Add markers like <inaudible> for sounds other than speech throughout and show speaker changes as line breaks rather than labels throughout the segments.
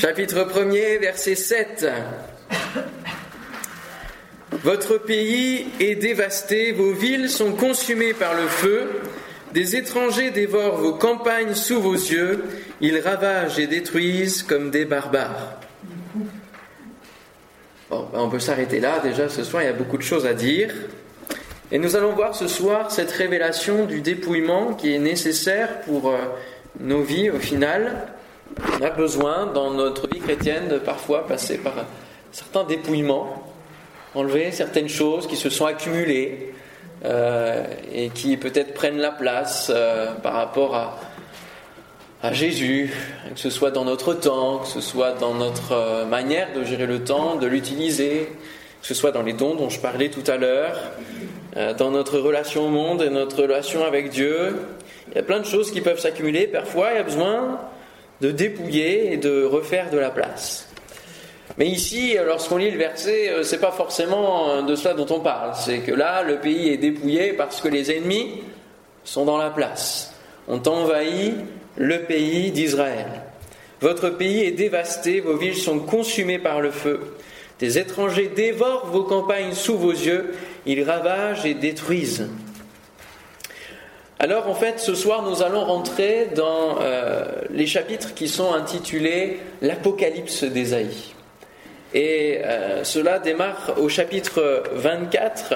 Chapitre 1er, verset 7. Votre pays est dévasté, vos villes sont consumées par le feu, des étrangers dévorent vos campagnes sous vos yeux, ils ravagent et détruisent comme des barbares. Ben, on peut s'arrêter là, déjà ce soir il y a beaucoup de choses à dire. Et nous allons voir ce soir cette révélation du dépouillement qui est nécessaire pour euh, nos vies au final. On a besoin dans notre vie chrétienne de parfois passer par certains dépouillements, enlever certaines choses qui se sont accumulées euh, et qui peut-être prennent la place euh, par rapport à, à Jésus, que ce soit dans notre temps, que ce soit dans notre euh, manière de gérer le temps, de l'utiliser, que ce soit dans les dons dont je parlais tout à l'heure, dans notre relation au monde et notre relation avec Dieu. Il y a plein de choses qui peuvent s'accumuler. Parfois, il y a besoin de dépouiller et de refaire de la place. Mais ici, lorsqu'on lit le verset, euh, c'est pas forcément euh, de cela dont on parle. C'est que là, le pays est dépouillé parce que les ennemis sont dans la place, ont envahi le pays d'Israël. Votre pays est dévasté, vos villes sont consumées par le feu. Des étrangers dévorent vos campagnes sous vos yeux, ils ravagent et détruisent. Alors en fait, ce soir, nous allons rentrer dans euh, les chapitres qui sont intitulés l'Apocalypse d'Ésaïe. Et euh, cela démarre au chapitre 24,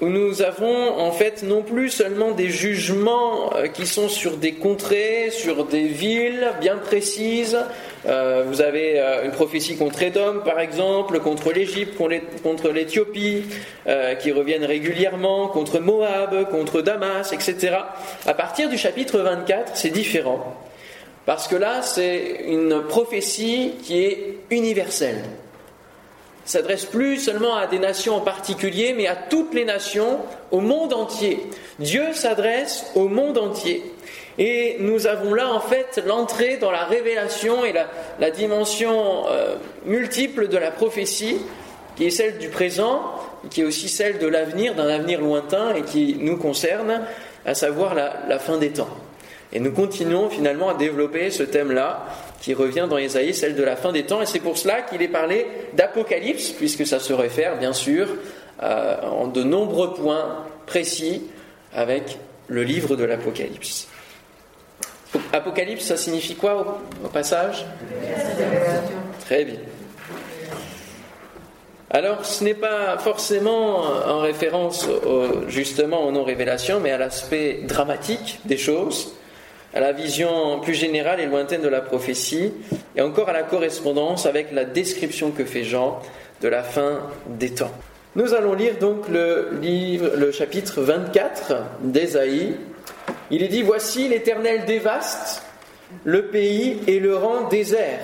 où nous avons en fait non plus seulement des jugements euh, qui sont sur des contrées, sur des villes bien précises. Euh, vous avez une prophétie contre Édom, par exemple, contre l'Égypte, contre l'Éthiopie, qui reviennent régulièrement, contre Moab, contre Damas, etc. À partir du chapitre 24, c'est différent. Parce que là, c'est une prophétie qui est universelle. S'adresse plus seulement à des nations en particulier, mais à toutes les nations, au monde entier. Dieu s'adresse au monde entier. Et nous avons là en fait l'entrée dans la révélation et la, dimension euh, multiple de la prophétie, qui est celle du présent, qui est aussi celle de l'avenir, d'un avenir lointain et qui nous concerne, à savoir la fin des temps. Et nous continuons finalement à développer ce thème-là qui revient dans Ésaïe, celle de la fin des temps. Et c'est pour cela qu'il est parlé d'Apocalypse, puisque ça se réfère bien sûr euh, en de nombreux points précis avec le livre de l'Apocalypse. Apocalypse, ça signifie quoi au, passage? Très bien. Alors, ce n'est pas forcément en référence justement aux non-révélations, mais à l'aspect dramatique des choses à la vision plus générale et lointaine de la prophétie, et encore à la correspondance avec la description que fait Jean de la fin des temps. Nous allons lire donc le, livre, le chapitre 24 d'Ésaïe. Il est dit Voici l'Éternel dévaste le pays et le rend désert.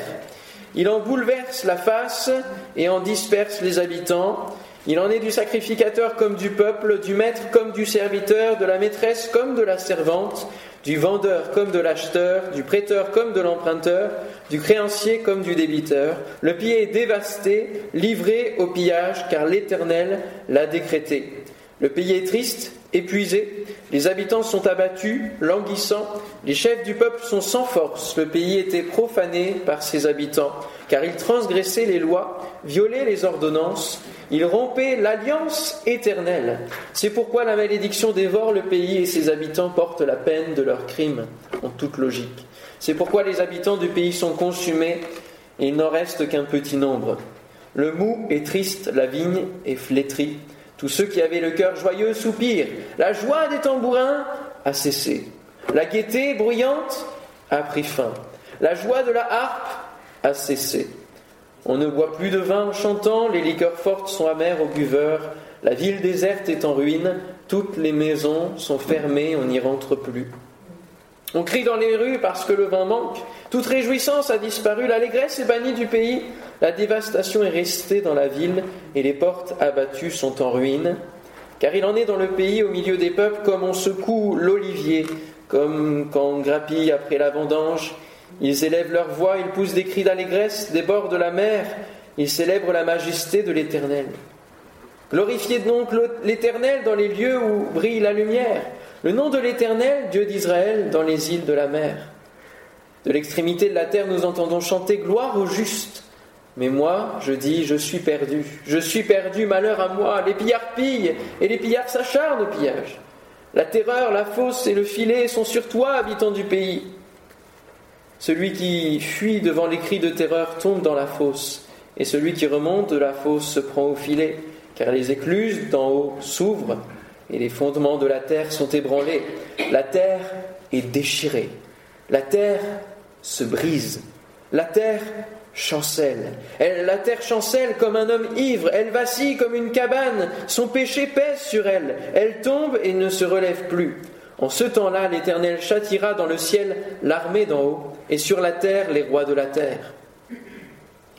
Il en bouleverse la face et en disperse les habitants. Il en est du sacrificateur comme du peuple, du maître comme du serviteur, de la maîtresse comme de la servante du vendeur comme de l'acheteur, du prêteur comme de l'emprunteur, du créancier comme du débiteur. Le pied est dévasté, livré au pillage, car l'Éternel l'a décrété. Le pays est triste, épuisé, les habitants sont abattus, languissants, les chefs du peuple sont sans force, le pays était profané par ses habitants, car ils transgressaient les lois, violaient les ordonnances, il rompait l'alliance éternelle. C'est pourquoi la malédiction dévore le pays et ses habitants portent la peine de leurs crimes, en toute logique. C'est pourquoi les habitants du pays sont consumés et il n'en reste qu'un petit nombre. Le mou est triste, la vigne est flétrie. Tous ceux qui avaient le cœur joyeux soupirent. La joie des tambourins a cessé. La gaieté bruyante a pris fin. La joie de la harpe cessé. On ne boit plus de vin en chantant, les liqueurs fortes sont amères aux buveurs, la ville déserte est en ruine, toutes les maisons sont fermées, on n'y rentre plus. On crie dans les rues parce que le vin manque, toute réjouissance a disparu, l'allégresse est bannie du pays, la dévastation est restée dans la ville et les portes abattues sont en ruine. Car il en est dans le pays, au milieu des peuples, comme on secoue l'olivier, comme quand on grappille après la vendange, ils élèvent leur voix, ils poussent des cris d'allégresse des bords de la mer, ils célèbrent la majesté de l'Éternel. Glorifiez donc l'Éternel dans les lieux où brille la lumière, le nom de l'Éternel, Dieu d'Israël, dans les îles de la mer. De l'extrémité de la terre, nous entendons chanter gloire au juste. Mais moi, je dis, je suis perdu. Je suis perdu, malheur à moi. Les pillards pillent et les pillards s'acharnent au pillage. La terreur, la fosse et le filet sont sur toi, habitant du pays. Celui qui fuit devant les cris de terreur tombe dans la fosse, et celui qui remonte de la fosse se prend au filet, car les écluses d'en haut s'ouvrent, et les fondements de la terre sont ébranlés. La terre est déchirée, la terre se brise, la terre chancelle. la terre chancelle comme un homme ivre, elle vacille comme une cabane, son péché pèse sur elle, elle tombe et ne se relève plus. En ce temps-là, l'Éternel châtira dans le ciel l'armée d'en haut, et sur la terre les rois de la terre.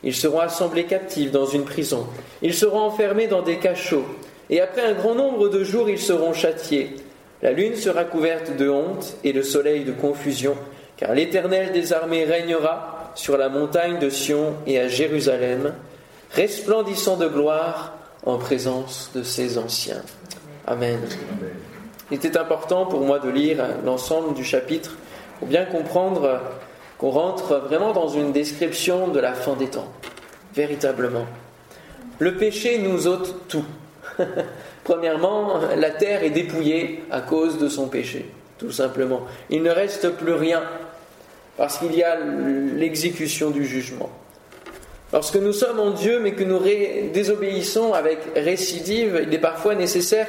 Ils seront assemblés captifs dans une prison, ils seront enfermés dans des cachots, et après un grand nombre de jours ils seront châtiés. La lune sera couverte de honte et le soleil de confusion, car l'Éternel des armées régnera sur la montagne de Sion et à Jérusalem, resplendissant de gloire en présence de ses anciens. Amen. Il était important pour moi de lire l'ensemble du chapitre pour bien comprendre qu'on rentre vraiment dans une description de la fin des temps, véritablement. Le péché nous ôte tout. <laughs> Premièrement, la terre est dépouillée à cause de son péché, tout simplement. Il ne reste plus rien parce qu'il y a l'exécution du jugement. Lorsque nous sommes en Dieu mais que nous désobéissons avec récidive, il est parfois nécessaire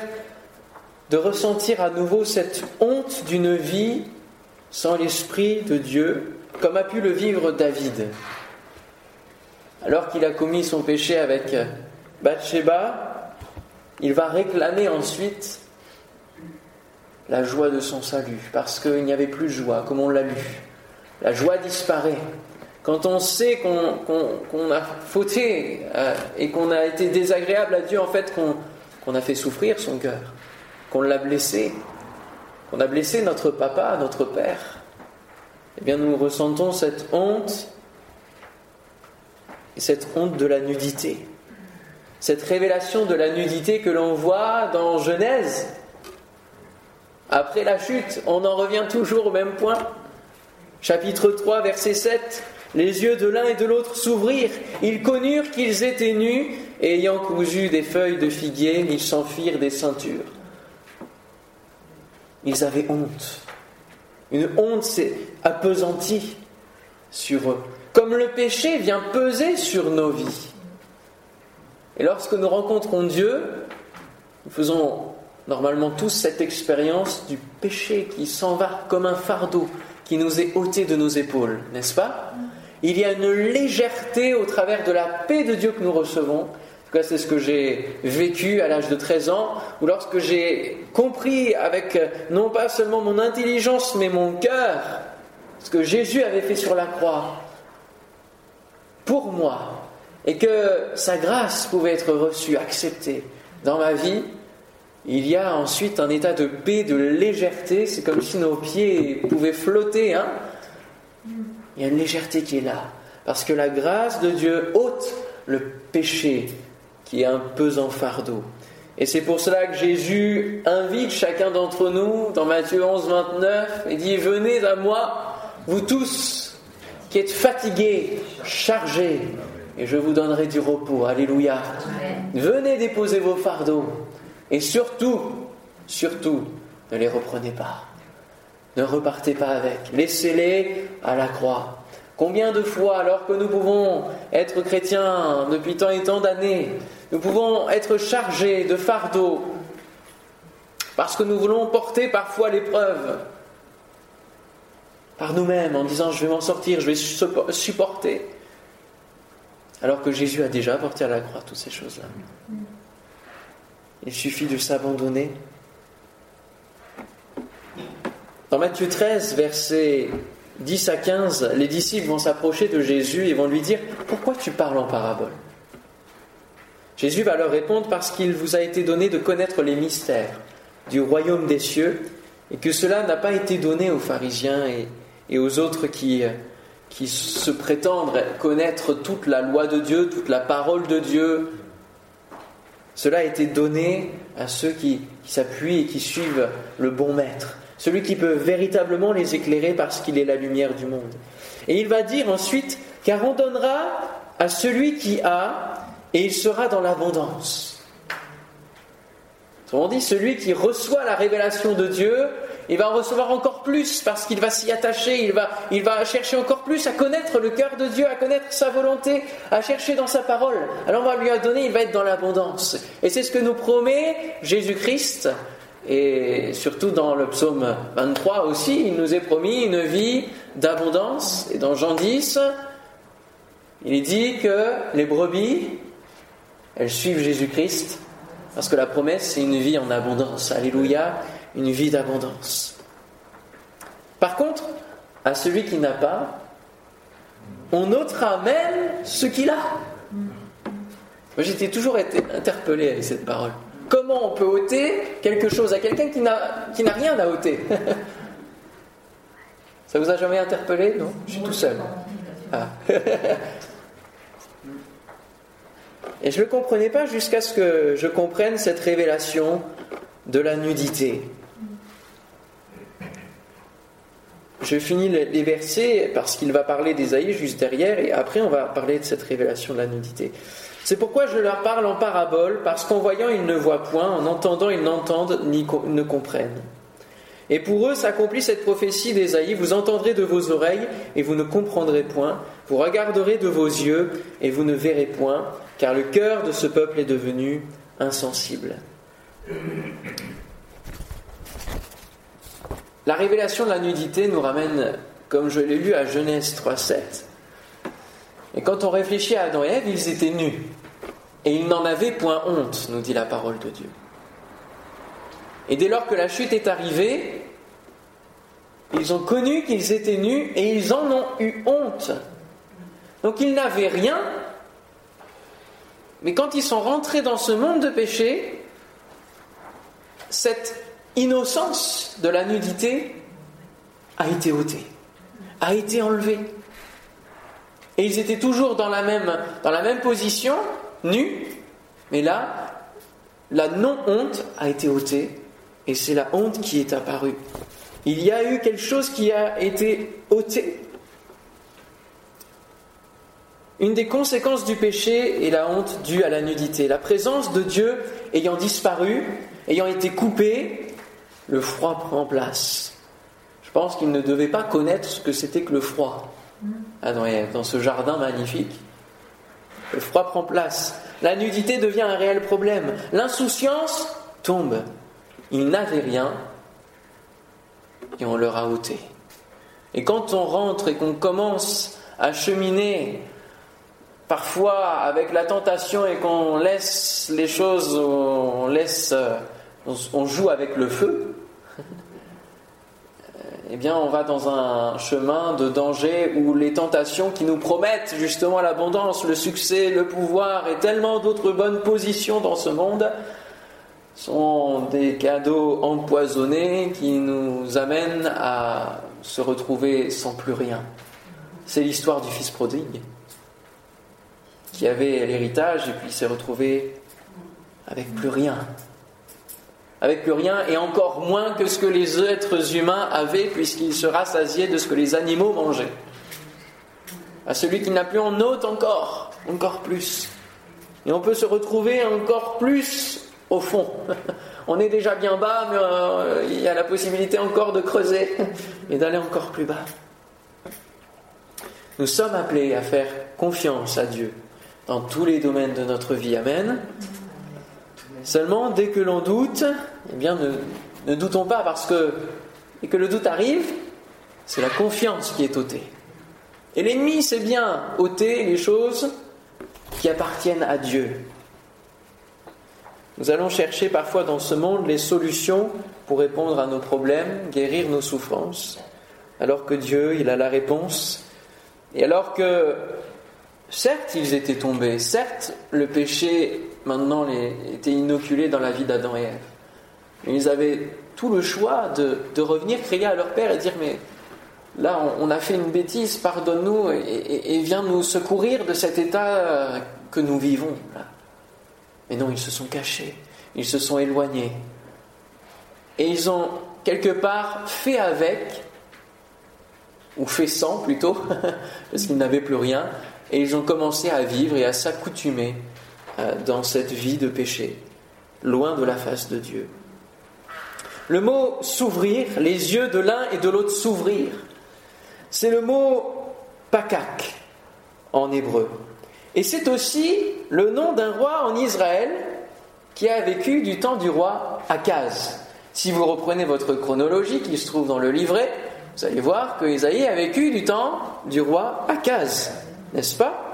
de ressentir à nouveau cette honte d'une vie sans l'Esprit de Dieu, comme a pu le vivre David. Alors qu'il a commis son péché avec Bathsheba, il va réclamer ensuite la joie de son salut, parce qu'il n'y avait plus joie, comme on l'a lu. La joie disparaît. Quand on sait qu'on a fauté euh, et qu'on a été désagréable à Dieu, en fait, qu'on a fait souffrir son cœur qu'on l'a blessé, qu'on a blessé notre papa, notre père, eh bien nous ressentons cette honte, et cette honte de la nudité, cette révélation de la nudité que l'on voit dans Genèse. Après la chute, on en revient toujours au même point. Chapitre 3, verset 7. Les yeux de l'un et de l'autre s'ouvrirent. Ils connurent qu'ils étaient nus, ayant cousu des feuilles de figuier, ils s'enfirent des ceintures ils avaient honte. Une honte s'est appesantie sur eux. Comme le péché vient peser sur nos vies. Et lorsque nous rencontrons Dieu, nous faisons normalement tous cette expérience du péché qui s'en va comme un fardeau qui nous est ôté de nos épaules, n'est-ce pas? Il y a une légèreté au travers de la paix de Dieu que nous recevons tout cas, c'est ce que j'ai vécu à l'âge de 13 ans, ou lorsque j'ai compris avec euh, non pas seulement mon intelligence, mais mon cœur, ce que Jésus avait fait sur la croix pour moi, et que sa grâce pouvait être reçue, acceptée dans ma vie, il y a ensuite un état de paix, de légèreté, c'est comme si nos pieds pouvaient flotter. Hein il y a une légèreté qui est là, parce que la grâce de Dieu ôte le péché qui est un pesant fardeau. Et c'est pour cela que Jésus invite chacun d'entre nous dans Matthieu 11, 29 et dit Venez à moi, vous tous qui êtes fatigués, chargés, et je vous donnerai du repos. Alléluia. Venez déposer vos fardeaux. Et surtout, surtout, ne les reprenez pas. Ne repartez pas avec. Laissez-les à la croix. Combien de fois, alors que nous pouvons être chrétiens depuis tant et tant d'années, nous pouvons être chargés de fardeaux parce que nous voulons porter parfois l'épreuve par nous-mêmes en disant je vais m'en sortir, je vais supporter. Alors que Jésus a déjà porté à la croix toutes ces choses-là. Il suffit de s'abandonner. Dans Matthieu 13, verset 10 à 15, les disciples vont s'approcher de Jésus et vont lui dire Pourquoi tu parles en parabole Jésus va leur répondre Parce qu'il vous a été donné de connaître les mystères du royaume des cieux et que cela n'a pas été donné aux pharisiens et, aux autres qui, se prétendent connaître toute la loi de Dieu, toute la parole de Dieu. Cela a été donné à ceux qui s'appuient et qui suivent le bon maître, celui qui peut véritablement les éclairer parce qu'il est la lumière du monde. Et il va dire ensuite, car on donnera à celui qui a, et il sera dans l'abondance. On dit, celui qui reçoit la révélation de Dieu, il va en recevoir encore plus parce qu'il va s'y attacher, il va, il va chercher encore plus à connaître le cœur de Dieu, à connaître sa volonté, à chercher dans sa parole. Alors on va lui donner, il va être dans l'abondance. Et c'est ce que nous promet Jésus-Christ. Et surtout dans le psaume 23 aussi, il nous est promis une vie d'abondance. Et dans Jean 10, il dit que les brebis, elles suivent Jésus-Christ parce que la promesse, c'est une vie en abondance. Alléluia une vie d'abondance. Par contre, à celui qui n'a pas, on ôtera même ce qu'il a. Moi, j'étais toujours été interpellé avec cette parole. Comment on peut ôter quelque chose à quelqu'un qui n'a, rien à ôter <laughs> Ça vous a jamais interpellé Non? Je suis tout seul. Ah. <laughs> Et je ne le comprenais pas jusqu'à ce que je comprenne cette révélation de la nudité. Je finis les versets parce qu'il va parler d'Ésaïe juste derrière et après on va parler de cette révélation de la nudité. C'est pourquoi je leur parle en parabole, parce qu'en voyant ils ne voient point, en entendant ils n'entendent ni ne comprennent. Et pour eux s'accomplit cette prophétie d'Ésaïe, vous entendrez de vos oreilles et vous ne comprendrez point, vous regarderez de vos yeux et vous ne verrez point, car le cœur de ce peuple est devenu insensible. La révélation de la nudité nous ramène, comme je l'ai lu, à Genèse 3.7. Et quand on réfléchit à Adam et Ève, ils étaient nus. Et ils n'en avaient point honte, nous dit la parole de Dieu. Et dès lors que la chute est arrivée, ils ont connu qu'ils étaient nus et ils en ont eu honte. Donc ils n'avaient rien, mais quand ils sont rentrés dans ce monde de péché, cette innocence de la nudité a été ôtée, a été enlevée. Et ils étaient toujours dans la même, dans la même position, nus, mais là, la non-honte a été ôtée, et c'est la honte qui est apparue. Il y a eu quelque chose qui a été ôté. Une des conséquences du péché est la honte due à la nudité. La présence de Dieu ayant disparu, ayant été coupée, le froid prend place. Je pense qu'il ne devait pas connaître ce que c'était que le froid, Adam et dans ce jardin magnifique. Le froid prend place. La nudité devient un réel problème. L'insouciance tombe. Ils n'avaient rien et on leur a ôté. Et quand on rentre et qu'on commence à cheminer, parfois avec la tentation et qu'on laisse les choses, on laisse, on joue avec le feu, eh bien, on va dans un chemin de danger où les tentations qui nous promettent justement l'abondance, le succès, le pouvoir et tellement d'autres bonnes positions dans ce monde sont des cadeaux empoisonnés qui nous amènent à se retrouver sans plus rien. C'est l'histoire du fils prodigue qui avait l'héritage et puis s'est retrouvé avec plus rien avec plus rien et encore moins que ce que les êtres humains avaient puisqu'ils se rassasiaient de ce que les animaux mangeaient. À celui qui n'a plus en ôte encore, encore plus. Et on peut se retrouver encore plus au fond. <laughs> On est déjà bien bas, mais euh, il y a la possibilité encore de creuser <laughs> et d'aller encore plus bas. Nous sommes appelés à faire confiance à Dieu dans tous les domaines de notre vie. Amen. Seulement, dès que l'on doute, eh bien, ne, doutons pas parce que, et que le doute arrive, c'est la confiance qui est ôtée. Et l'ennemi sait bien ôter les choses qui appartiennent à Dieu. Nous allons chercher parfois dans ce monde les solutions pour répondre à nos problèmes, guérir nos souffrances, alors que Dieu, il a la réponse. Et alors que, certes, ils étaient tombés, certes, le péché maintenant étaient inoculés dans la vie d'Adam et Ève. ils avaient tout le choix de, revenir crier à leur père et dire Mais là, on, a fait une bêtise, pardonne-nous et, viens nous secourir de cet état que nous vivons. Mais non, ils se sont cachés, ils se sont éloignés. Et ils ont quelque part fait avec, ou fait sans plutôt, <laughs> parce qu'ils n'avaient plus rien, et ils ont commencé à vivre et à s'accoutumer euh, dans cette vie de péché, loin de la face de Dieu. Le mot s'ouvrir, les yeux de l'un et de l'autre s'ouvrir, c'est le mot pakak en hébreu. Et c'est aussi le nom d'un roi en Israël qui a vécu du temps du roi Akaz. Si vous reprenez votre chronologie qui se trouve dans le livret, vous allez voir que Isaïe a vécu du temps du roi Akaz, n'est-ce pas?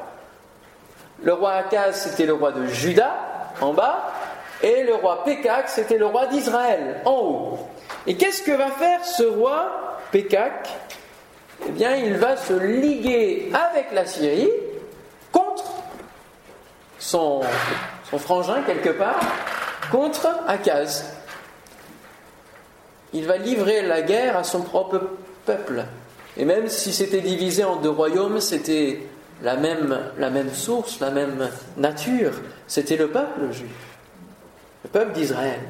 Le roi Akaz, c'était le roi de Juda, en bas, et le roi Pékak, c'était le roi d'Israël, en haut. Et qu'est-ce que va faire ce roi Pékak? Eh bien, il va se liguer avec la Syrie contre son, son frangin, quelque part, contre Akaz. Il va livrer la guerre à son propre peuple. Et même si c'était divisé en deux royaumes, c'était la même, source, la même nature. C'était le peuple juif le peuple d'Israël.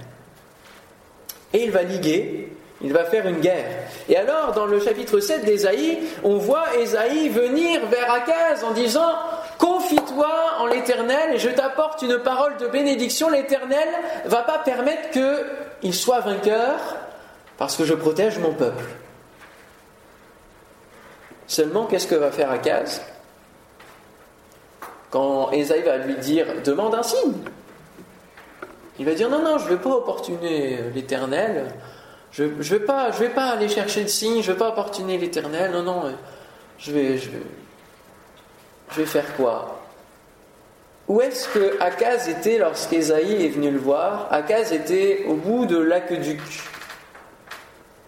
Et il va liguer, il va faire une guerre. Et alors, dans le chapitre 7 d'Ésaïe, on voit Ésaïe venir vers Akaz en disant Confie-toi en l'Éternel et je t'apporte une parole de bénédiction. L'Éternel va pas permettre qu'il soit vainqueur parce que je protège mon peuple. Seulement, qu'est-ce que va faire Akaz? Quand Ésaïe va lui dire Demande un signe. Il va dire non, non, je ne vais pas opportuner l'Éternel. Je ne vais, pas, je vais pas aller chercher le signe, je ne vais pas opportuner l'Éternel. Non, non, je vais, je, vais, je vais faire quoi? Où est-ce que Akaz était lorsqu'Ésaïe est venu le voir? Akaz était au bout de l'aqueduc.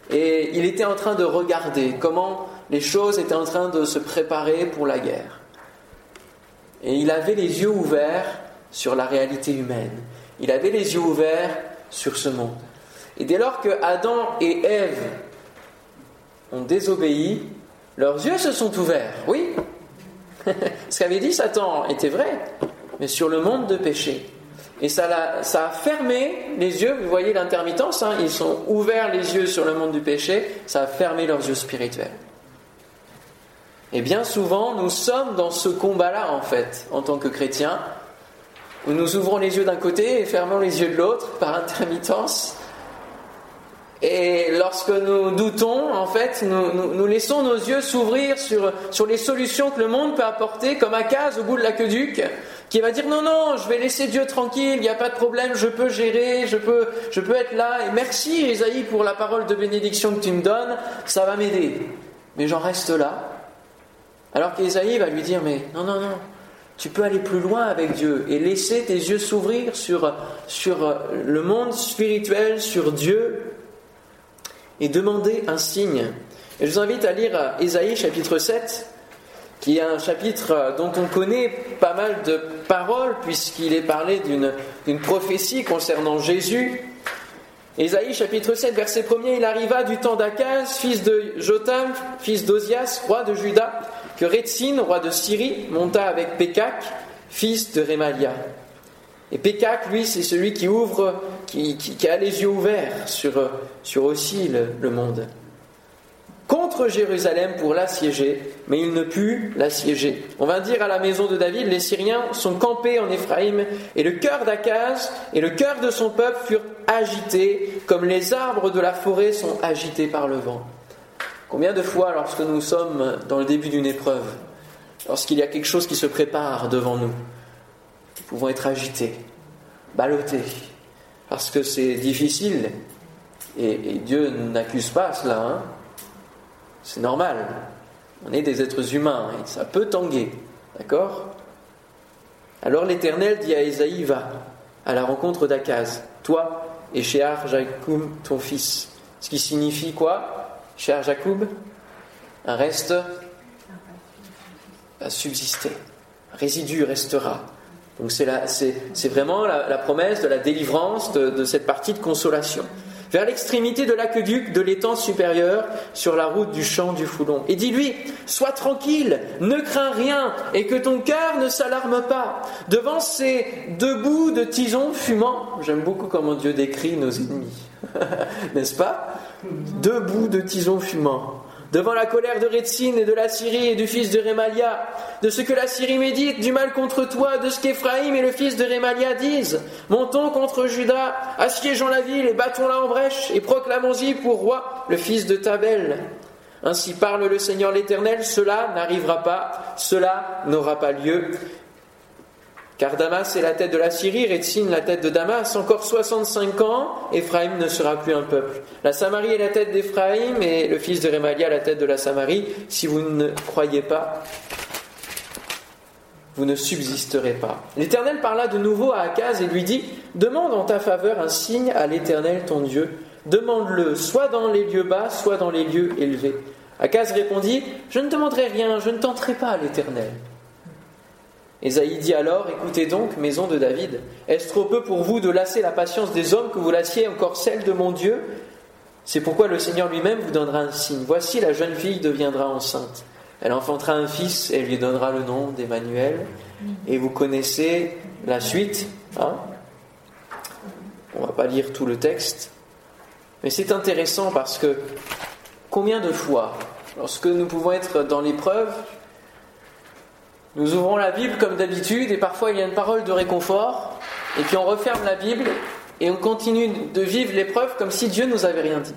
Et il était en train de regarder comment les choses étaient en train de se préparer pour la guerre. Et il avait les yeux ouverts sur la réalité humaine. Il avait les yeux ouverts sur ce monde. Et dès lors que Adam et Ève ont désobéi, leurs yeux se sont ouverts. Oui, <laughs> ce qu'avait dit Satan était vrai, mais sur le monde de péché. Et ça a, fermé les yeux, vous voyez l'intermittence, hein, ils sont ouverts les yeux sur le monde du péché, ça a fermé leurs yeux spirituels. Et bien souvent, nous sommes dans ce combat-là, en fait, en tant que chrétiens, où nous ouvrons les yeux d'un côté et fermons les yeux de l'autre par intermittence. Et lorsque nous doutons, en fait, nous, laissons nos yeux s'ouvrir sur, sur les solutions que le monde peut apporter, comme Akaz au bout de l'aqueduc, qui va dire non, non, je vais laisser Dieu tranquille, il n'y a pas de problème, je peux gérer, je peux, je peux être là, et merci Esaïe pour la parole de bénédiction que tu me donnes, ça va m'aider. Mais j'en reste là. Alors qu'Esaïe va lui dire mais non, non, non, tu peux aller plus loin avec Dieu et laisser tes yeux s'ouvrir sur, sur le monde spirituel, sur Dieu, et demander un signe. Et je vous invite à lire Ésaïe chapitre 7, qui est un chapitre dont on connaît pas mal de paroles, puisqu'il est parlé d'une prophétie concernant Jésus. Ésaïe chapitre 7, verset 1er, il arriva du temps d'Akaz, fils de Jotam, fils d'Ozias, roi de Juda, que Retzin, roi de Syrie, monta avec Pékak, fils de Rémalia. Et Pékak, lui, c'est celui qui ouvre, qui, a les yeux ouverts sur, sur aussi le, monde. Contre Jérusalem pour l'assiéger, mais il ne put l'assiéger. On va dire à la maison de David, les Syriens sont campés en Éphraïm, et le cœur d'Akaz et le cœur de son peuple furent agités, comme les arbres de la forêt sont agités par le vent. Combien de fois, lorsque nous sommes dans le début d'une épreuve, lorsqu'il y a quelque chose qui se prépare devant nous, nous pouvons être agités, ballottés, parce que c'est difficile, et, Dieu n'accuse pas cela, hein. c'est normal, on est des êtres humains, et ça peut tanguer, d'accord? Alors l'Éternel dit à Esaïe, va à la rencontre d'Akaz, toi et Shear Jacoum, ton fils. Ce qui signifie quoi? Cher Jacob, un reste va subsister, un résidu restera. Donc c'est vraiment la, promesse de la délivrance de, cette partie de consolation. Vers l'extrémité de l'aqueduc de l'étang supérieur, sur la route du champ du Foulon. Et dis-lui, sois tranquille, ne crains rien, et que ton cœur ne s'alarme pas. Devant ces deux bouts de tison fumant, j'aime beaucoup comment Dieu décrit nos ennemis, <laughs> n'est-ce pas? Deux bouts de tison fumant. Devant la colère de Rétsin et de la Syrie et du fils de Rémalia, de ce que la Syrie médite, du mal contre toi, de ce qu'Éphraïm et le fils de Rémalia disent. Montons contre Judas, assiégeons la ville et battons-la en brèche, et proclamons-y pour roi le fils de Tabel. Ainsi parle le Seigneur l'Éternel, cela n'arrivera pas, cela n'aura pas lieu. Car Damas est la tête de la Syrie, Rétine la tête de Damas. Encore 65 ans, Éphraïm ne sera plus un peuple. La Samarie est la tête d'Éphraïm et le fils de Rémalia la tête de la Samarie. Si vous ne croyez pas, vous ne subsisterez pas. L'Éternel parla de nouveau à Akaz et lui dit Demande en ta faveur un signe à l'Éternel ton Dieu. Demande-le soit dans les lieux bas, soit dans les lieux élevés. Akaz répondit Je ne demanderai rien, je ne tenterai pas à l'Éternel. Ésaïe dit alors Écoutez donc, maison de David, est-ce trop peu pour vous de lasser la patience des hommes que vous lassiez encore celle de mon Dieu? C'est pourquoi le Seigneur lui-même vous donnera un signe. Voici, la jeune fille deviendra enceinte. Elle enfantera un fils et lui donnera le nom d'Emmanuel. Et vous connaissez la suite. Hein? On ne va pas lire tout le texte. Mais c'est intéressant parce que combien de fois, lorsque nous pouvons être dans l'épreuve, nous ouvrons la Bible comme d'habitude et parfois il y a une parole de réconfort et puis on referme la Bible et on continue de vivre l'épreuve comme si Dieu nous avait rien dit.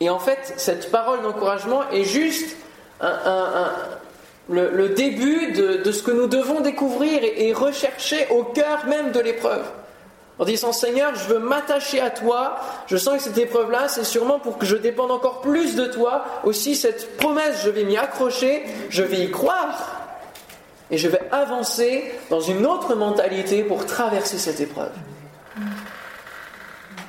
Et en fait, cette parole d'encouragement est juste le, début de, ce que nous devons découvrir et rechercher au cœur même de l'épreuve en disant Seigneur, je veux m'attacher à toi, je sens que cette épreuve-là, c'est sûrement pour que je dépende encore plus de toi. Aussi, cette promesse, je vais m'y accrocher, je vais y croire, et je vais avancer dans une autre mentalité pour traverser cette épreuve.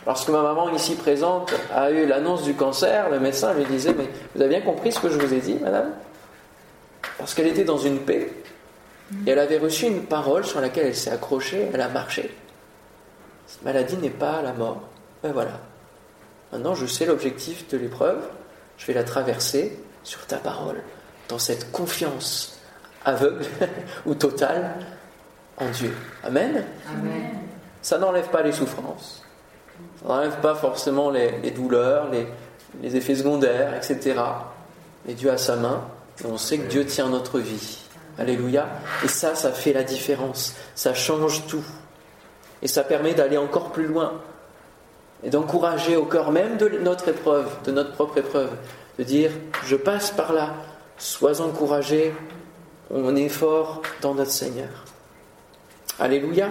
Lorsque ma maman ici présente a eu l'annonce du cancer, le médecin lui disait Mais vous avez bien compris ce que je vous ai dit, madame? Parce qu'elle était dans une paix, et elle avait reçu une parole sur laquelle elle s'est accrochée, elle a marché. Cette maladie n'est pas la mort. Ben voilà. Maintenant, je sais l'objectif de l'épreuve. Je vais la traverser sur ta parole, dans cette confiance aveugle <laughs> ou totale en Dieu. Amen. Amen. Ça n'enlève pas les souffrances. Ça n'enlève pas forcément les, douleurs, les, les, effets secondaires, etc. Mais Dieu a sa main et on sait que Dieu tient notre vie. Alléluia. Et ça, ça fait la différence. Ça change tout. Et ça permet d'aller encore plus loin et d'encourager au cœur même de notre épreuve, de notre propre épreuve, de dire je passe par là, sois encouragé, on est fort dans notre Seigneur. Alléluia.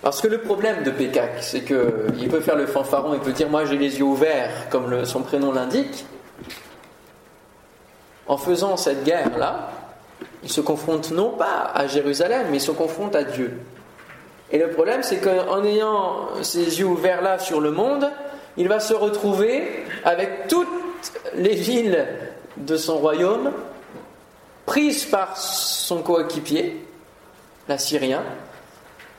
Parce que le problème de Pécac, c'est qu'il peut faire le fanfaron, il peut dire Moi j'ai les yeux ouverts, comme son prénom l'indique. En faisant cette guerre-là, il se confronte non pas à Jérusalem, mais il se confronte à Dieu. Et le problème, c'est qu'en ayant ses yeux ouverts là sur le monde, il va se retrouver avec toutes les villes de son royaume prises par son coéquipier, l'Assyrien,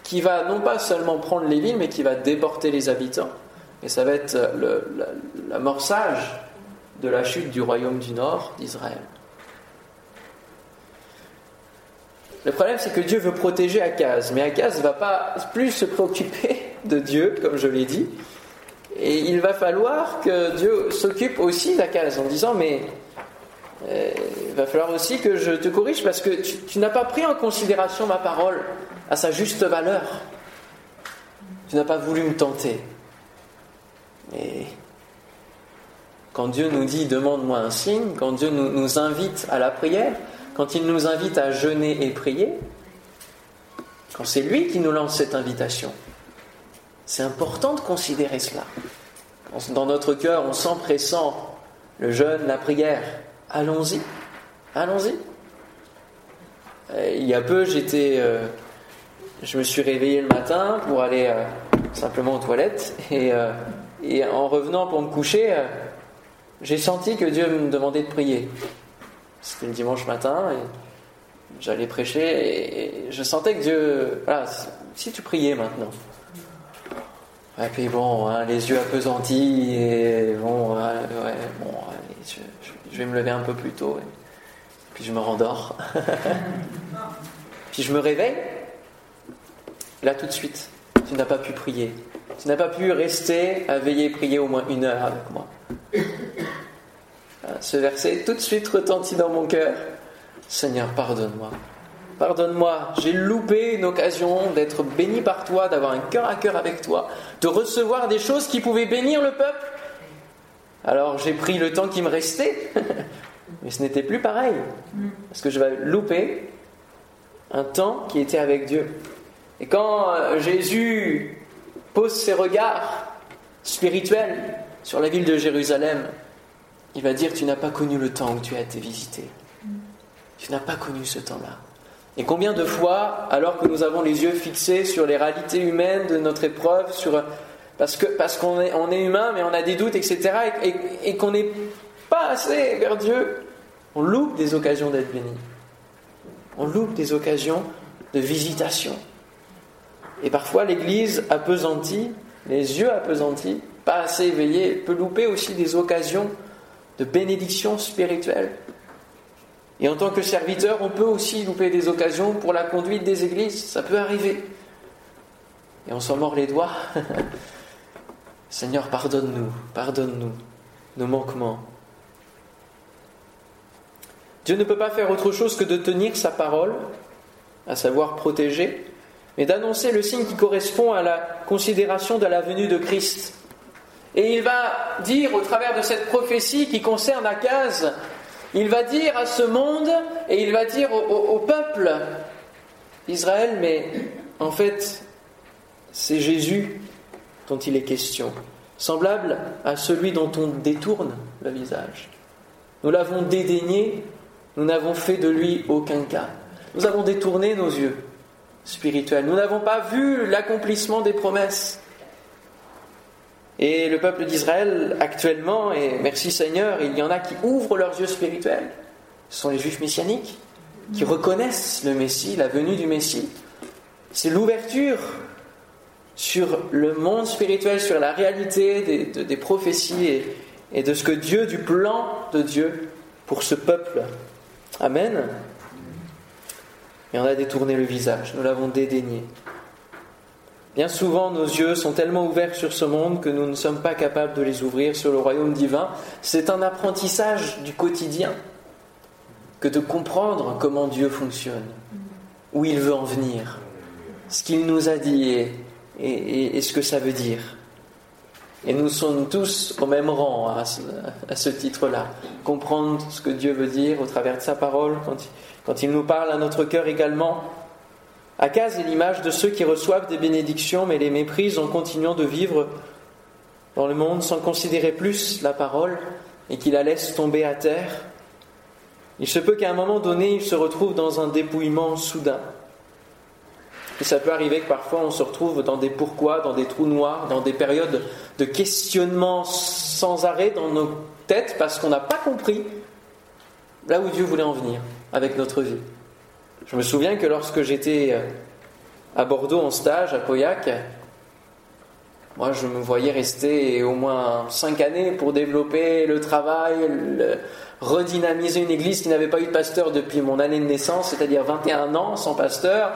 qui va non pas seulement prendre les villes, mais qui va déporter les habitants. Et ça va être l'amorçage de la chute du royaume du nord d'Israël. Le problème, c'est que Dieu veut protéger Akaz, mais Akaz ne va pas plus se préoccuper de Dieu, comme je l'ai dit. Et il va falloir que Dieu s'occupe aussi d'Akaz en disant Mais euh, il va falloir aussi que je te corrige parce que tu, n'as pas pris en considération ma parole à sa juste valeur. Tu n'as pas voulu me tenter. Mais quand Dieu nous dit demande-moi un signe, quand Dieu nous invite à la prière, quand il nous invite à jeûner et prier, quand c'est lui qui nous lance cette invitation, c'est important de considérer cela. Dans notre cœur, on sent pressant le jeûne, la prière. Allons-y, allons-y. Euh, il y a peu, j'étais, euh, je me suis réveillé le matin pour aller euh, simplement aux toilettes et, et, en revenant pour me coucher, j'ai senti que Dieu me demandait de prier. C'était le dimanche matin et j'allais prêcher et je sentais que Dieu. Voilà, si tu priais maintenant. Et puis bon, hein, les yeux appesantis et bon, je, vais me lever un peu plus tôt. Et puis je me rendors. <laughs> puis je me réveille. Là tout de suite, tu n'as pas pu prier. Tu n'as pas pu rester à veiller et prier au moins une heure avec moi. Ce verset tout de suite retentit dans mon cœur. Seigneur, pardonne-moi. Pardonne-moi, j'ai loupé une occasion d'être béni par toi, d'avoir un cœur à cœur avec toi, de recevoir des choses qui pouvaient bénir le peuple. Alors j'ai pris le temps qui me restait, <laughs> mais ce n'était plus pareil, parce que je vais louper un temps qui était avec Dieu. Et quand euh, Jésus pose ses regards spirituels sur la ville de Jérusalem, il va dire, tu n'as pas connu le temps où tu as été visité. Tu n'as pas connu ce temps-là. Et combien de fois, alors que nous avons les yeux fixés sur les réalités humaines de notre épreuve, sur, parce qu'on parce qu'on est, on est humain, mais on a des doutes, etc., et, qu'on n'est pas assez vers Dieu, on loupe des occasions d'être béni. On loupe des occasions de visitation. Et parfois, l'Église appesantie, les yeux appesantis, pas assez éveillés, peut louper aussi des occasions de bénédiction spirituelle. Et en tant que serviteur, on peut aussi louper des occasions pour la conduite des églises. Ça peut arriver. Et on s'en mord les doigts. <laughs> Seigneur, pardonne-nous, pardonne-nous nos manquements. Dieu ne peut pas faire autre chose que de tenir sa parole, à savoir protéger, mais d'annoncer le signe qui correspond à la considération de la venue de Christ. Et il va dire au travers de cette prophétie qui concerne Akaz, il va dire à ce monde et il va dire au, peuple Israël, mais en fait, c'est Jésus dont il est question, semblable à celui dont on détourne le visage. Nous l'avons dédaigné, nous n'avons fait de lui aucun cas. Nous avons détourné nos yeux spirituels, nous n'avons pas vu l'accomplissement des promesses. Et le peuple d'Israël, actuellement, et merci Seigneur, il y en a qui ouvrent leurs yeux spirituels. Ce sont les juifs messianiques qui reconnaissent le Messie, la venue du Messie. C'est l'ouverture sur le monde spirituel, sur la réalité des, prophéties et, et de ce que Dieu, du plan de Dieu pour ce peuple. Amen. Et on a détourné le visage, nous l'avons dédaigné. Bien souvent, nos yeux sont tellement ouverts sur ce monde que nous ne sommes pas capables de les ouvrir sur le royaume divin. C'est un apprentissage du quotidien que de comprendre comment Dieu fonctionne, où il veut en venir, ce qu'il nous a dit et, ce que ça veut dire. Et nous sommes tous au même rang à ce, titre-là. Comprendre ce que Dieu veut dire au travers de sa parole, quand il nous parle à notre cœur également, Akaz est l'image de ceux qui reçoivent des bénédictions mais les méprisent en continuant de vivre dans le monde sans considérer plus la parole et qui la laissent tomber à terre. Il se peut qu'à un moment donné, il se retrouve dans un dépouillement soudain. Et ça peut arriver que parfois on se retrouve dans des pourquoi, dans des trous noirs, dans des périodes de questionnement sans arrêt dans nos têtes parce qu'on n'a pas compris là où Dieu voulait en venir avec notre vie. Je me souviens que lorsque j'étais euh, à Bordeaux en stage, à Pauillac, moi je me voyais rester au moins cinq années pour développer le travail, redynamiser une église qui n'avait pas eu de pasteur depuis mon année de naissance, c'est-à-dire 21 ans sans pasteur.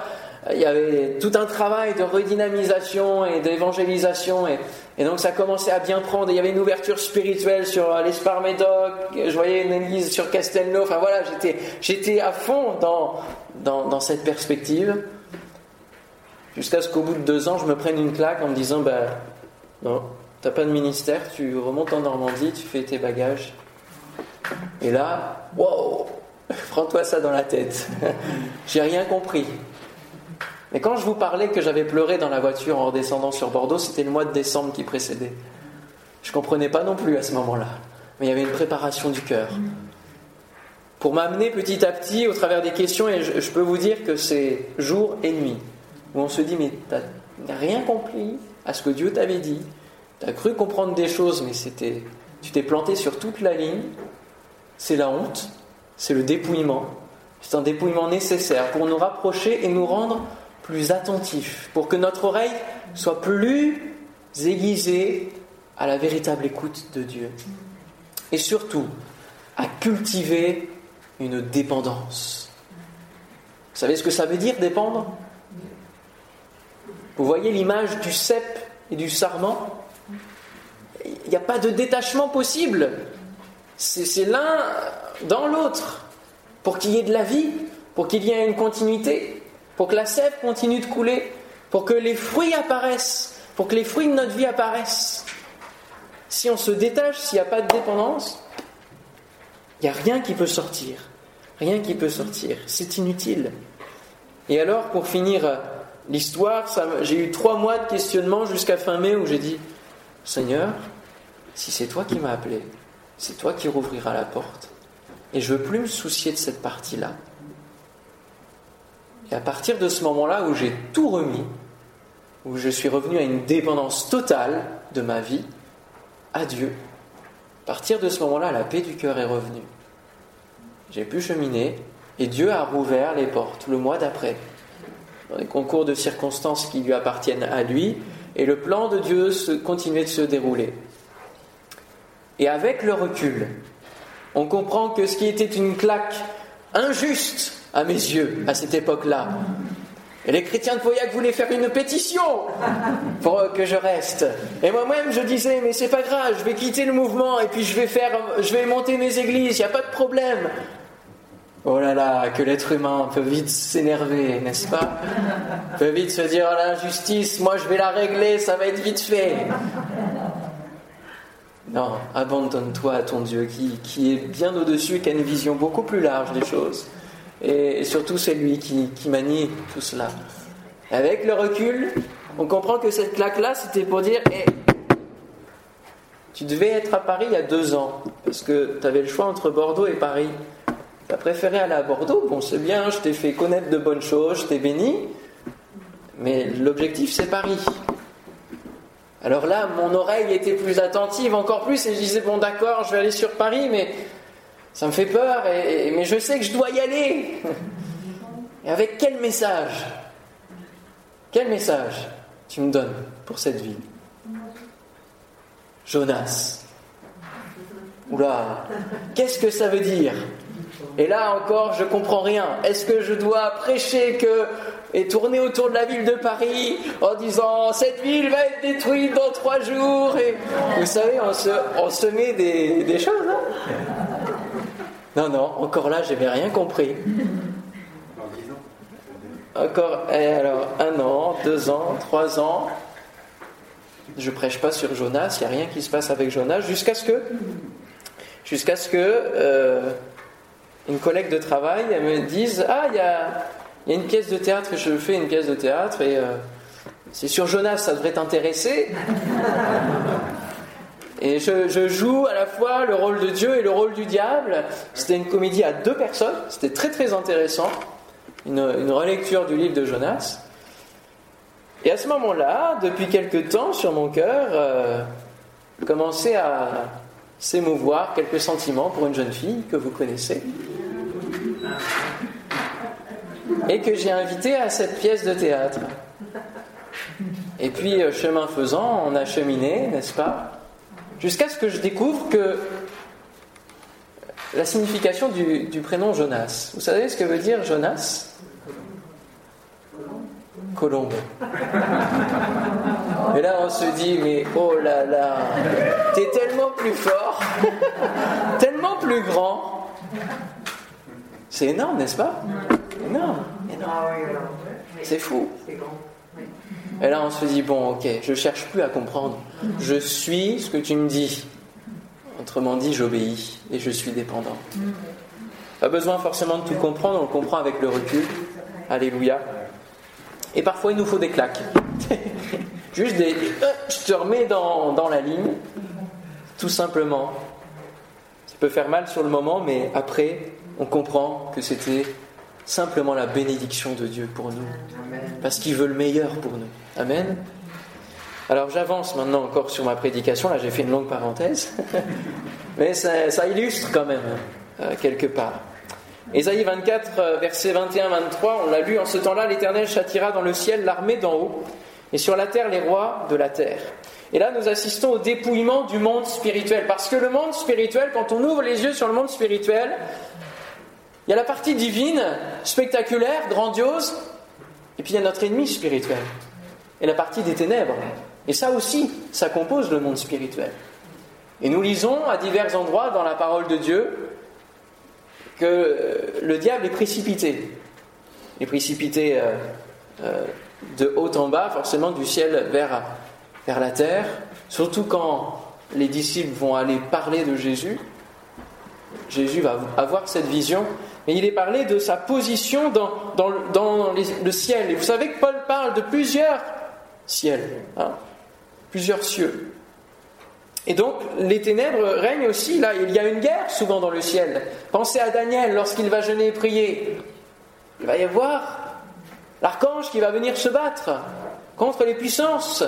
Il y avait tout un travail de redynamisation et d'évangélisation et, et, donc ça commençait à bien prendre. Il y avait une ouverture spirituelle sur euh, l'Espar Médoc, je voyais une église sur Castelnau, enfin voilà, j'étais, j'étais à fond dans, dans, cette perspective, jusqu'à ce qu'au bout de deux ans, je me prenne une claque en me disant bah, Non, t'as pas de ministère, tu remontes en Normandie, tu fais tes bagages. Et là, wow <laughs> Prends-toi ça dans la tête. <laughs> J'ai rien compris. Mais quand je vous parlais que j'avais pleuré dans la voiture en redescendant sur Bordeaux, c'était le mois de décembre qui précédait. Je ne comprenais pas non plus à ce moment-là. Mais il y avait une préparation du cœur. Pour m'amener petit à petit au travers des questions, et je, peux vous dire que c'est jour et nuit, où on se dit, mais tu n'as rien compris à ce que Dieu t'avait dit, tu as cru comprendre des choses, mais c'était, tu t'es planté sur toute la ligne, c'est la honte, c'est le dépouillement, c'est un dépouillement nécessaire pour nous rapprocher et nous rendre plus attentifs, pour que notre oreille soit plus aiguisée à la véritable écoute de Dieu. Et surtout, à cultiver une dépendance. Vous savez ce que ça veut dire dépendre? Vous voyez l'image du cep et du sarment? Il n'y a pas de détachement possible. C'est l'un dans l'autre. Pour qu'il y ait de la vie, pour qu'il y ait une continuité, pour que la sève continue de couler, pour que les fruits apparaissent, pour que les fruits de notre vie apparaissent. Si on se détache, s'il n'y a pas de dépendance, il n'y a rien qui peut sortir. Rien qui peut sortir. C'est inutile. Et alors, pour finir l'histoire, j'ai eu trois mois de questionnement jusqu'à fin mai où j'ai dit Seigneur, si c'est toi qui m'as appelé, c'est toi qui rouvriras la porte. Et je veux plus me soucier de cette partie-là. Et à partir de ce moment-là où j'ai tout remis, où je suis revenu à une dépendance totale de ma vie à Dieu, à partir de ce moment-là, la paix du cœur est revenue. J'ai pu cheminer et Dieu a rouvert les portes le mois d'après, dans les concours de circonstances qui lui appartiennent à lui, et le plan de Dieu continuait de se dérouler. Et avec le recul, on comprend que ce qui était une claque injuste à mes yeux à cette époque-là, et les chrétiens de Pauillac voulaient faire une pétition pour que je reste. Et moi-même, je disais, mais c'est pas grave, je vais quitter le mouvement et puis je vais faire, je vais monter mes églises, il n'y a pas de problème. Oh là là, que l'être humain peut vite s'énerver, n'est-ce pas? Peut vite se dire, oh, l'injustice, moi je vais la régler, ça va être vite fait. Non, abandonne-toi à ton Dieu qui, qui est bien au-dessus, qui a une vision beaucoup plus large des choses. Et, surtout, c'est lui qui, manie tout cela. Avec le recul, on comprend que cette claque-là, c'était pour dire Tu devais être à Paris il y a deux ans, parce que tu avais le choix entre Bordeaux et Paris. Tu as préféré aller à Bordeaux, bon, c'est bien, je t'ai fait connaître de bonnes choses, je t'ai béni, mais l'objectif, c'est Paris. Alors là, mon oreille était plus attentive, encore plus, et je disais Bon, d'accord, je vais aller sur Paris, mais ça me fait peur, mais je sais que je dois y aller. Et avec quel message Quel message tu me donnes pour cette vie? Jonas. Oula, qu'est-ce que ça veut dire? Et là encore, je comprends rien. Est-ce que je dois prêcher que et tourner autour de la ville de Paris en disant cette ville va être détruite dans trois jours? Et vous savez, on se, on se met des, des choses. Hein? Non, non, encore là, j'avais rien compris. Encore, et alors, un an, deux ans, trois ans. Je prêche pas sur Jonas, il n'y a rien qui se passe avec Jonas, jusqu'à ce que, jusqu'à ce que euh, une collègue de travail me dise Ah, il y a, une pièce de théâtre, je fais une pièce de théâtre, et euh, c'est sur Jonas, ça devrait t'intéresser. Et je, joue à la fois le rôle de Dieu et le rôle du diable. C'était une comédie à deux personnes, c'était très très intéressant. Une, relecture du livre de Jonas. Et à ce moment-là, depuis quelque temps, sur mon cœur, euh, commençait à s'émouvoir quelques sentiments pour une jeune fille que vous connaissez. Et que j'ai invitée à cette pièce de théâtre. Et puis, euh, chemin faisant, on a cheminé, n'est-ce pas? Jusqu'à ce que je découvre que la signification du, prénom Jonas. Vous savez ce que veut dire Jonas? Colombe. Et là, on se dit, mais oh là là, t'es tellement plus fort, <laughs> tellement plus grand. C'est énorme, n'est-ce pas? Énorme, énorme. C'est fou. Et là, on se dit, bon, ok, je cherche plus à comprendre. Je suis ce que tu me dis. Autrement dit, j'obéis et je suis dépendant. Pas besoin forcément de tout comprendre, on le comprend avec le recul. Alléluia. Et parfois, il nous faut des claques. <laughs> Juste des. Euh, je te remets dans, dans la ligne, tout simplement. Ça peut faire mal sur le moment, mais après, on comprend que c'était simplement la bénédiction de Dieu pour nous. Parce qu'il veut le meilleur pour nous. Amen. Alors j'avance maintenant encore sur ma prédication, là j'ai fait une longue parenthèse, <laughs> mais ça, illustre quand même, euh, quelque part. Ésaïe 24, euh, versets 21-23, on l'a lu, en ce temps-là l'Éternel châtira dans le ciel l'armée d'en haut, et sur la terre les rois de la terre. Et là nous assistons au dépouillement du monde spirituel, parce que le monde spirituel, quand on ouvre les yeux sur le monde spirituel, il y a la partie divine, spectaculaire, grandiose, et puis il y a notre ennemi spirituel. Et la partie des ténèbres. Et ça aussi, ça compose le monde spirituel. Et nous lisons à divers endroits dans la parole de Dieu que euh, le diable est précipité. Il est précipité euh, euh, de haut en bas, forcément du ciel vers, vers la terre, surtout quand les disciples vont aller parler de Jésus. Jésus va avoir cette vision, mais il est parlé de sa position dans, dans, le ciel. Et vous savez que Paul parle de plusieurs ciels, hein, plusieurs cieux. Et donc, les ténèbres règnent aussi là. Il y a une guerre souvent dans le ciel. Pensez à Daniel lorsqu'il va jeûner et prier. Il va y avoir l'archange qui va venir se battre contre les puissances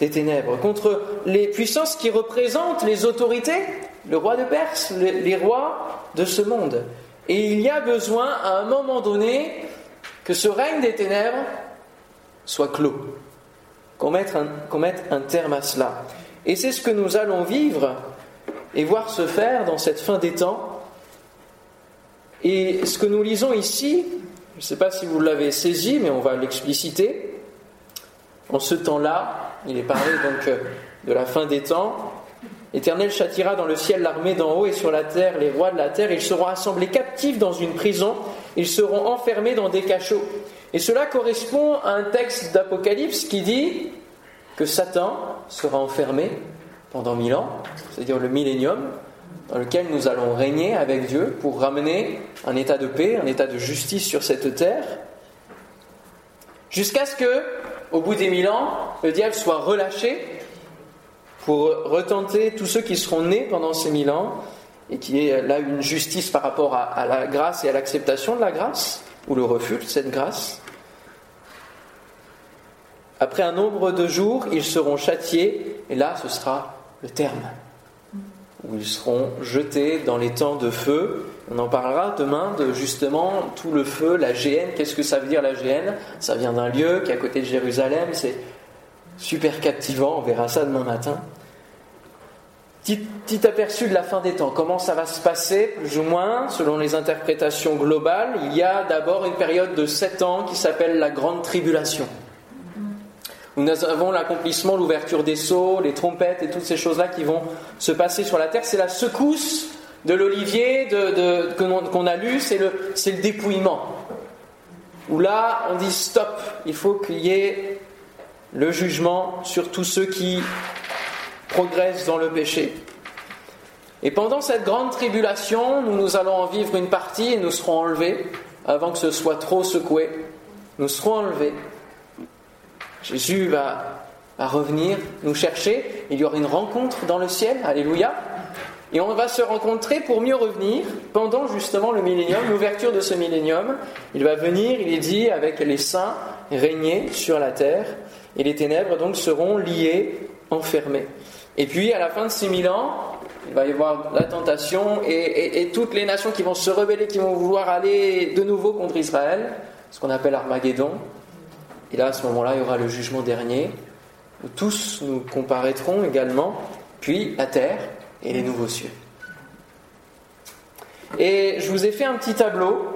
des ténèbres, contre les puissances qui représentent les autorités, le roi de Perse, les, rois de ce monde. Et il y a besoin à un moment donné que ce règne des ténèbres soit clos, qu'on mette, mette un terme à cela. Et c'est ce que nous allons vivre et voir se faire dans cette fin des temps. Et ce que nous lisons ici, je ne sais pas si vous l'avez saisi, mais on va l'expliciter. En ce temps-là, il est parlé donc euh, de la fin des temps. L'Éternel châtira dans le ciel l'armée d'en haut et sur la terre les rois de la terre. Ils seront assemblés captifs dans une prison. Ils seront enfermés dans des cachots. Et cela correspond à un texte d'Apocalypse qui dit que Satan sera enfermé pendant mille ans, c'est-à-dire le millénium, dans lequel nous allons régner avec Dieu pour ramener un état de paix, un état de justice sur cette terre, jusqu'à ce que, au bout des mille ans, le diable soit relâché pour retenter tous ceux qui seront nés pendant ces mille ans et qui est là une justice par rapport à, à la grâce et à l'acceptation de la grâce, ou le refus de cette grâce. Après un nombre de jours, ils seront châtiés, et là, ce sera le terme, où ils seront jetés dans les temps de feu. On en parlera demain de justement tout le feu, la géhenne. Qu'est-ce que ça veut dire la géhenne? Ça vient d'un lieu qui est à côté de Jérusalem, c'est super captivant, on verra ça demain matin. Petit, aperçu de la fin des temps. Comment ça va se passer, plus ou moins, selon les interprétations globales Il y a d'abord une période de sept ans qui s'appelle la Grande Tribulation. Nous avons l'accomplissement, l'ouverture des seaux, les trompettes et toutes ces choses-là qui vont se passer sur la terre. C'est la secousse de l'olivier de, qu'on a lu, c'est le, le dépouillement. Où là, on dit stop, il faut qu'il y ait le jugement sur tous ceux qui progressent dans le péché. Et pendant cette grande tribulation, nous, nous allons en vivre une partie et nous serons enlevés, avant que ce soit trop secoué, nous serons enlevés. Jésus va, revenir nous chercher. Il y aura une rencontre dans le ciel. Alléluia. Et on va se rencontrer pour mieux revenir pendant justement le millénium, l'ouverture de ce millénium. Il va venir, il est dit, avec les saints, régner sur la terre. Et les ténèbres donc seront liées, enfermées. Et puis à la fin de ces mille ans, il va y avoir la tentation et, toutes les nations qui vont se rebeller, qui vont vouloir aller de nouveau contre Israël, ce qu'on appelle Armageddon. Et là, à ce moment-là, il y aura le jugement dernier, où tous nous comparaîtrons également, puis la terre et les nouveaux cieux. Et je vous ai fait un petit tableau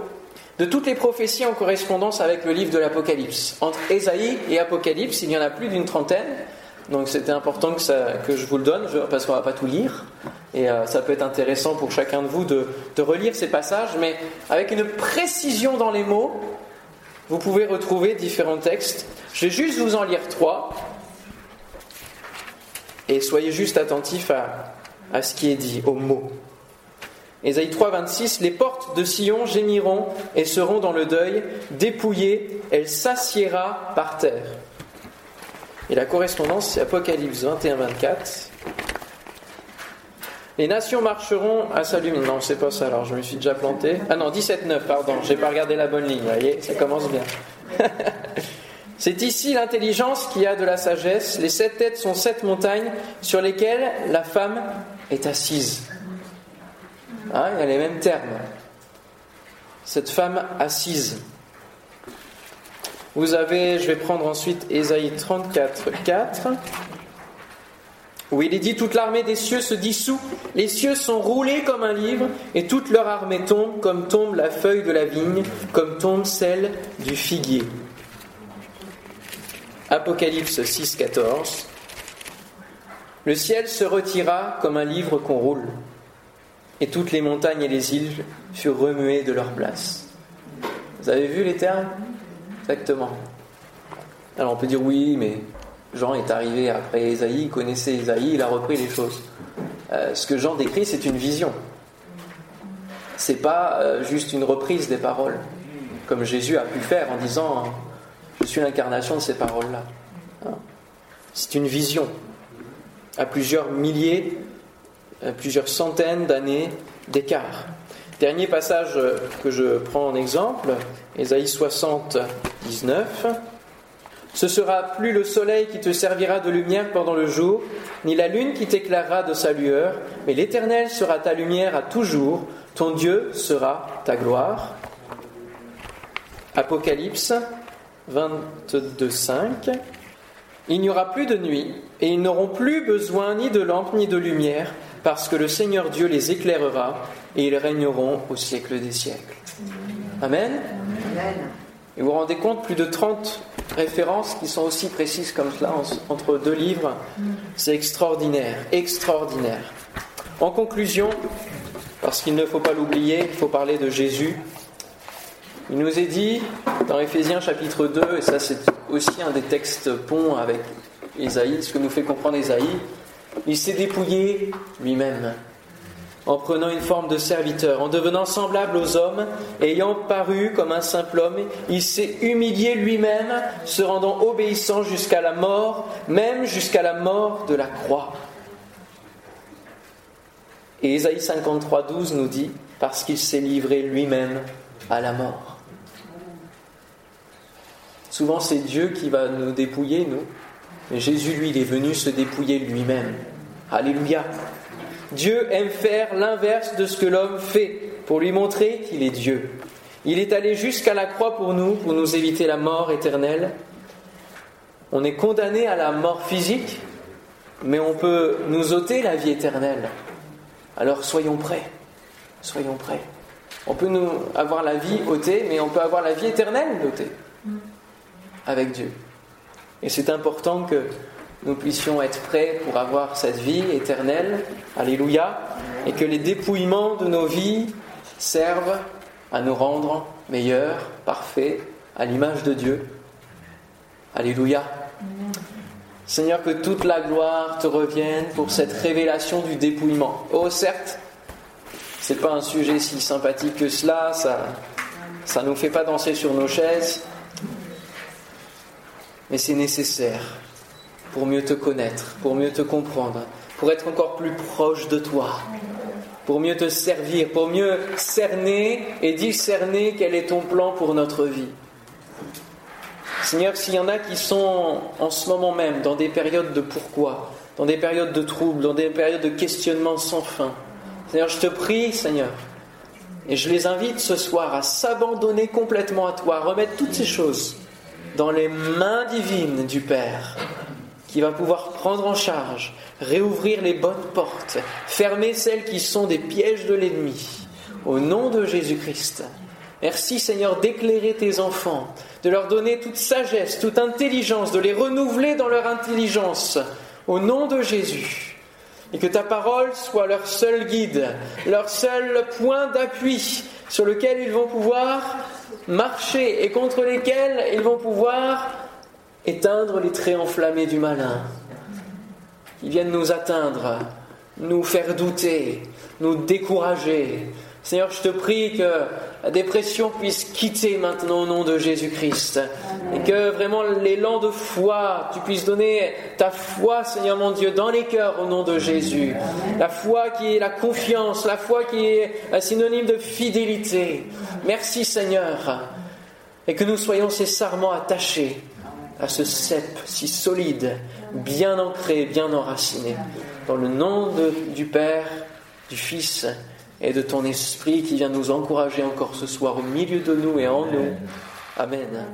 de toutes les prophéties en correspondance avec le livre de l'Apocalypse. Entre Ésaïe et Apocalypse, il y en a plus d'une trentaine. Donc c'était important que, que, je vous le donne, parce qu'on ne va pas tout lire. Et euh, ça peut être intéressant pour chacun de vous de, de relire ces passages, mais avec une précision dans les mots vous pouvez retrouver différents textes. Je vais juste vous en lire trois. Et soyez juste attentifs à, à ce qui est dit, aux mots. Ésaïe 3, 26, Les portes de Sion gémiront et seront dans le deuil, dépouillées, elle s'assiera par terre. Et la correspondance, c'est Apocalypse 21, 24. Les nations marcheront à sa lumière. Non, c'est pas ça, alors je me suis déjà planté. Ah non, 17.9, pardon, j'ai pas regardé la bonne ligne, vous voyez, ça commence bien. <laughs> c'est ici l'intelligence qui a de la sagesse. Les sept têtes sont sept montagnes sur lesquelles la femme est assise. Hein, il y a les mêmes termes. Cette femme assise. Vous avez, je vais prendre ensuite Ésaïe 34, 4 où il est dit toute l'armée des cieux se dissout, les cieux sont roulés comme un livre, et toute leur armée tombe comme tombe la feuille de la vigne, comme tombe celle du figuier. Apocalypse 6, 14. Le ciel se retira comme un livre qu'on roule, et toutes les montagnes et les îles furent remuées de leur place. Vous avez vu les termes Exactement. Alors on peut dire oui, mais Jean est arrivé après Ésaïe, il connaissait Ésaïe, il a repris les choses. Euh, ce que Jean décrit, c'est une vision. C'est pas euh, juste une reprise des paroles, comme Jésus a pu faire en disant Je suis l'incarnation de ces paroles-là. Hein. C'est une vision à plusieurs milliers, à plusieurs centaines d'années d'écart. Dernier passage que je prends en exemple, Ésaïe 60, 19. Ce sera plus le soleil qui te servira de lumière pendant le jour, ni la lune qui t'éclairera de sa lueur, mais l'Éternel sera ta lumière à toujours, ton Dieu sera ta gloire. Apocalypse 22, 5. Il n'y aura plus de nuit, et ils n'auront plus besoin ni de lampe ni de lumière, parce que le Seigneur Dieu les éclairera, et ils régneront au siècle des siècles. Amen. Et vous vous rendez compte, plus de 30 références qui sont aussi précises comme cela entre deux livres. C'est extraordinaire, extraordinaire. En conclusion, parce qu'il ne faut pas l'oublier, il faut parler de Jésus. Il nous est dit dans Éphésiens chapitre 2, et ça c'est aussi un des textes ponts avec Ésaïe, ce que nous fait comprendre Ésaïe, il s'est dépouillé lui-même en prenant une forme de serviteur, en devenant semblable aux hommes, ayant paru comme un simple homme, il s'est humilié lui-même, se rendant obéissant jusqu'à la mort, même jusqu'à la mort de la croix. Et Ésaïe 53, 12 nous dit, parce qu'il s'est livré lui-même à la mort. Souvent c'est Dieu qui va nous dépouiller, nous, mais Jésus, lui, il est venu se dépouiller lui-même. Alléluia. Dieu aime faire l'inverse de ce que l'homme fait pour lui montrer qu'il est Dieu. Il est allé jusqu'à la croix pour nous, pour nous éviter la mort éternelle. On est condamné à la mort physique, mais on peut nous ôter la vie éternelle. Alors soyons prêts. Soyons prêts. On peut nous avoir la vie ôtée, mais on peut avoir la vie éternelle ôtée avec Dieu. Et c'est important que nous puissions être prêts pour avoir cette vie éternelle. Alléluia. Et que les dépouillements de nos vies servent à nous rendre meilleurs, parfaits, à l'image de Dieu. Alléluia. Seigneur, que toute la gloire te revienne pour cette révélation du dépouillement. Oh, certes, c'est pas un sujet si sympathique que cela, ça, ça nous fait pas danser sur nos chaises, mais c'est nécessaire pour mieux te connaître, pour mieux te comprendre, pour être encore plus proche de toi, pour mieux te servir, pour mieux cerner et discerner quel est ton plan pour notre vie. Seigneur, s'il y en a qui sont en ce moment même dans des périodes de pourquoi, dans des périodes de troubles, dans des périodes de questionnement sans fin, Seigneur, je te prie, Seigneur, et je les invite ce soir à s'abandonner complètement à toi, à remettre toutes ces choses dans les mains divines du Père qui va pouvoir prendre en charge, réouvrir les bonnes portes, fermer celles qui sont des pièges de l'ennemi. Au nom de Jésus-Christ. Merci Seigneur d'éclairer tes enfants, de leur donner toute sagesse, toute intelligence, de les renouveler dans leur intelligence. Au nom de Jésus. Et que ta parole soit leur seul guide, leur seul point d'appui sur lequel ils vont pouvoir marcher et contre lesquels ils vont pouvoir éteindre les traits enflammés du malin. Ils viennent nous atteindre, nous faire douter, nous décourager. Seigneur, je te prie que la dépression puisse quitter maintenant au nom de Jésus-Christ. Et que vraiment l'élan de foi, tu puisses donner ta foi, Seigneur mon Dieu, dans les cœurs au nom de Jésus. La foi qui est la confiance, la foi qui est un synonyme de fidélité. Merci Seigneur. Et que nous soyons ces sarments attachés à ce cep si solide, bien ancré, bien enraciné. Dans le nom du Père, du Fils et de ton Esprit qui vient nous encourager encore ce soir au milieu de nous et en nous. Amen.